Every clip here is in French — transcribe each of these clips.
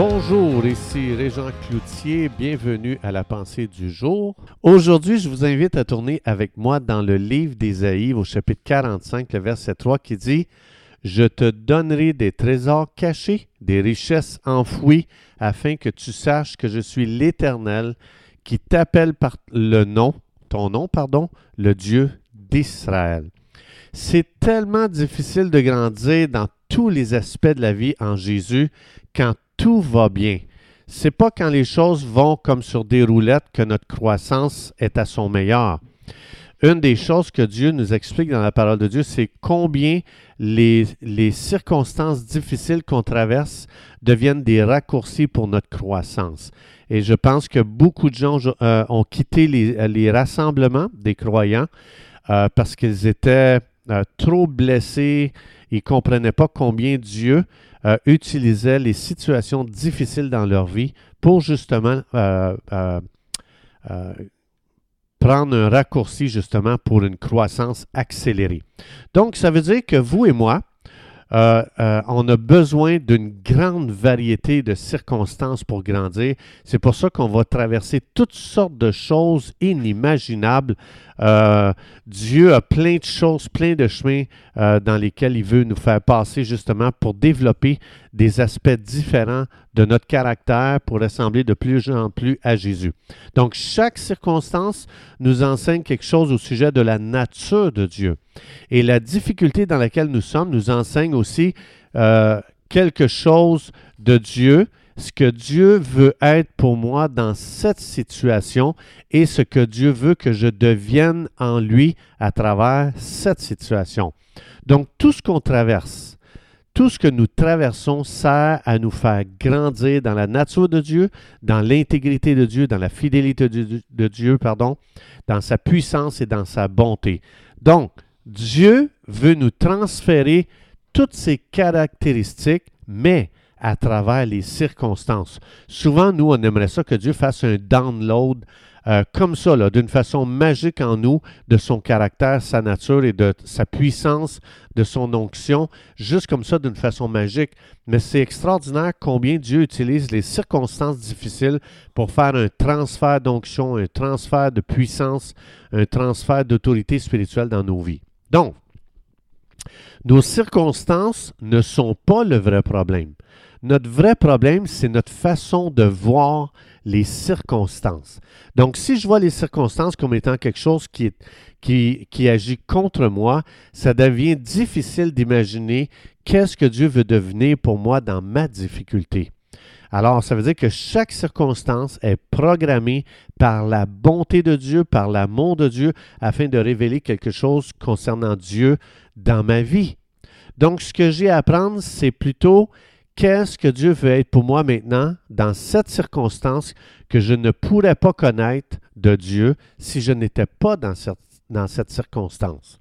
Bonjour, ici Régent Cloutier, bienvenue à la pensée du jour. Aujourd'hui, je vous invite à tourner avec moi dans le livre d'Ésaïe au chapitre 45, le verset 3 qui dit Je te donnerai des trésors cachés, des richesses enfouies, afin que tu saches que je suis l'Éternel qui t'appelle par le nom, ton nom, pardon, le Dieu d'Israël. C'est tellement difficile de grandir dans tous les aspects de la vie en Jésus quand tout va bien. C'est pas quand les choses vont comme sur des roulettes que notre croissance est à son meilleur. Une des choses que Dieu nous explique dans la parole de Dieu, c'est combien les, circonstances difficiles qu'on traverse deviennent des raccourcis pour notre croissance. Et je pense que beaucoup de gens euh, ont quitté les, les, rassemblements des croyants euh, parce qu'ils étaient euh, trop blessés, ils ne comprenaient pas combien Dieu euh, utilisaient les situations difficiles dans leur vie pour justement euh, euh, prendre un raccourci justement pour une croissance accélérée. Donc, ça veut dire que vous et moi, euh, euh, on a besoin d'une grande variété de circonstances pour grandir. C'est pour ça qu'on va traverser toutes sortes de choses inimaginables. Euh, Dieu a plein de choses, plein de chemins dans lesquels il veut nous faire passer justement pour développer des aspects différents de notre caractère pour ressembler de plus en plus à Jésus. Donc, chaque circonstance nous enseigne quelque chose au sujet de la nature de Dieu. Et la difficulté dans laquelle nous sommes nous enseigne aussi euh, quelque chose de Dieu, ce que Dieu veut être pour moi dans cette situation et ce que Dieu veut que je devienne en lui à travers cette situation. Donc, tout ce qu'on traverse, tout ce que nous traversons sert à nous faire grandir dans la nature de Dieu, dans l'intégrité de Dieu, dans la fidélité de Dieu, pardon, dans sa puissance et dans sa bonté. Donc, Dieu veut nous transférer toutes ces caractéristiques, mais à travers les circonstances. Souvent, nous, on aimerait ça que Dieu fasse un download euh, comme ça, d'une façon magique en nous, de son caractère, sa nature et de sa puissance, de son onction, juste comme ça, d'une façon magique. Mais c'est extraordinaire combien Dieu utilise les circonstances difficiles pour faire un transfert d'onction, un transfert de puissance, un transfert d'autorité spirituelle dans nos vies. Donc, nos circonstances ne sont pas le vrai problème. Notre vrai problème, c'est notre façon de voir les circonstances. Donc, si je vois les circonstances comme étant quelque chose qui, agit contre moi, ça devient difficile d'imaginer qu'est-ce que Dieu veut devenir pour moi dans ma difficulté. Alors, ça veut dire que chaque circonstance est programmée par la bonté de Dieu, par l'amour de Dieu, afin de révéler quelque chose concernant Dieu dans ma vie. Donc, ce que j'ai à apprendre, c'est plutôt qu'est-ce que Dieu veut être pour moi maintenant dans cette circonstance que je ne pourrais pas connaître de Dieu si je n'étais pas dans cette, circonstance.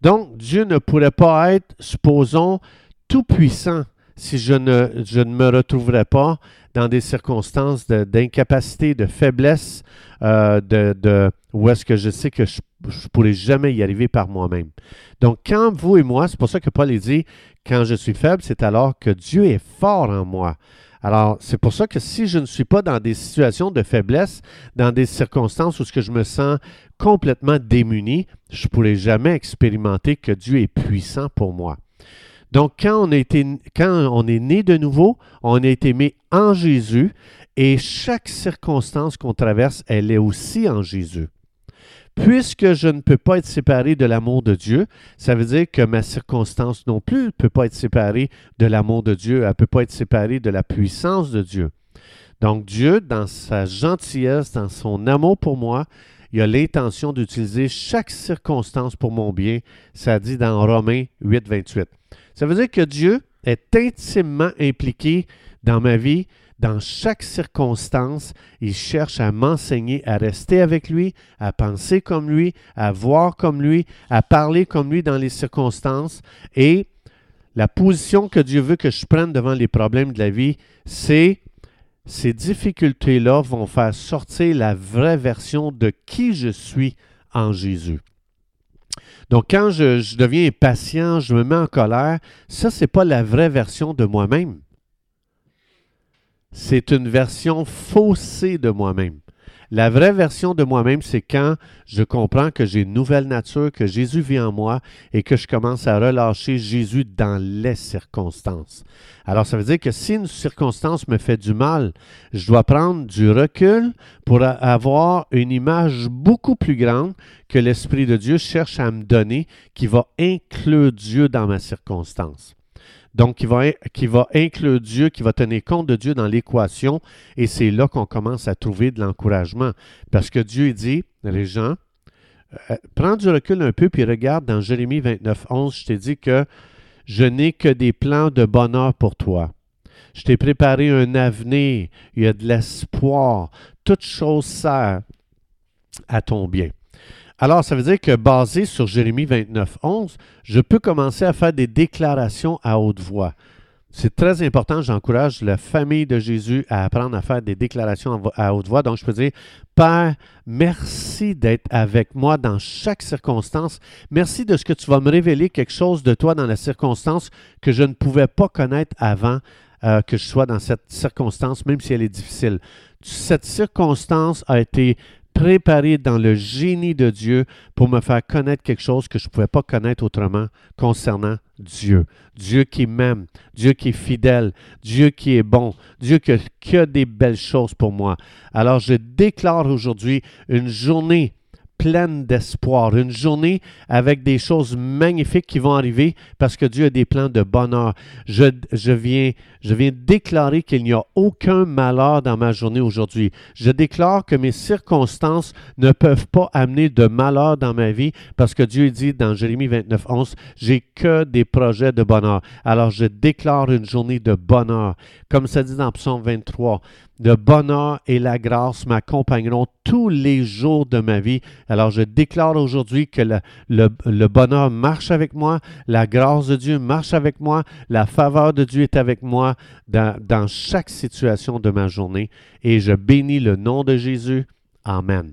Donc, Dieu ne pourrait pas être, supposons, tout puissant si je ne, me retrouverais pas dans des circonstances d'incapacité, de, faiblesse, euh, de, où est-ce que je sais que je ne pourrai jamais y arriver par moi-même. Donc, quand vous et moi, c'est pour ça que Paul dit, quand je suis faible, c'est alors que Dieu est fort en moi. Alors, c'est pour ça que si je ne suis pas dans des situations de faiblesse, dans des circonstances où je me sens complètement démuni, je ne pourrai jamais expérimenter que Dieu est puissant pour moi. Donc, quand on, est né de nouveau, on a été mis en Jésus et chaque circonstance qu'on traverse, elle est aussi en Jésus. Puisque je ne peux pas être séparé de l'amour de Dieu, ça veut dire que ma circonstance non plus ne peut pas être séparée de l'amour de Dieu, elle ne peut pas être séparée de la puissance de Dieu. Donc Dieu, dans sa gentillesse, dans son amour pour moi, il a l'intention d'utiliser chaque circonstance pour mon bien. Ça dit dans Romains 8, 28. Ça veut dire que Dieu est intimement impliqué dans ma vie, dans chaque circonstance. Il cherche à m'enseigner à rester avec lui, à penser comme lui, à voir comme lui, à parler comme lui dans les circonstances. Et la position que Dieu veut que je prenne devant les problèmes de la vie, c'est ces difficultés-là vont faire sortir la vraie version de qui je suis en Jésus. Donc, quand je, deviens impatient, je me mets en colère, ça, ce n'est pas la vraie version de moi-même. c'est une version faussée de moi-même. La vraie version de moi-même, c'est quand je comprends que j'ai une nouvelle nature, que Jésus vit en moi et que je commence à relâcher Jésus dans les circonstances. Alors, ça veut dire que si une circonstance me fait du mal, je dois prendre du recul pour avoir une image beaucoup plus grande que l'Esprit de Dieu cherche à me donner, qui va inclure Dieu dans ma circonstance. Donc, qui va, inclure Dieu, qui va tenir compte de Dieu dans l'équation. Et c'est là qu'on commence à trouver de l'encouragement. Parce que Dieu dit, les gens, euh, prends du recul un peu, puis regarde dans Jérémie 29, 11, je t'ai dit que je n'ai que des plans de bonheur pour toi. Je t'ai préparé un avenir, il y a de l'espoir. Toute chose sert à ton bien. Alors, ça veut dire que basé sur Jérémie 29, 11, je peux commencer à faire des déclarations à haute voix. C'est très important, j'encourage la famille de Jésus à apprendre à faire des déclarations à haute voix. Donc, je peux dire, Père, merci d'être avec moi dans chaque circonstance. Merci de ce que tu vas me révéler quelque chose de toi dans la circonstance que je ne pouvais pas connaître avant euh, que je sois dans cette circonstance, même si elle est difficile. Cette circonstance a été préparé dans le génie de Dieu pour me faire connaître quelque chose que je ne pouvais pas connaître autrement concernant Dieu. Dieu qui m'aime, Dieu qui est fidèle, Dieu qui est bon, Dieu qui a, des belles choses pour moi. Alors je déclare aujourd'hui une journée pleine d'espoir, une journée avec des choses magnifiques qui vont arriver parce que Dieu a des plans de bonheur. Je, je viens, je viens déclarer qu'il n'y a aucun malheur dans ma journée aujourd'hui. Je déclare que mes circonstances ne peuvent pas amener de malheur dans ma vie parce que Dieu dit dans Jérémie 29, 11, j'ai que des projets de bonheur. Alors je déclare une journée de bonheur. Comme ça dit dans Psaume 23, le bonheur et la grâce m'accompagneront tous les jours de ma vie. Alors je déclare aujourd'hui que le, bonheur marche avec moi, la grâce de Dieu marche avec moi, la faveur de Dieu est avec moi dans, dans chaque situation de ma journée. Et je bénis le nom de Jésus. Amen.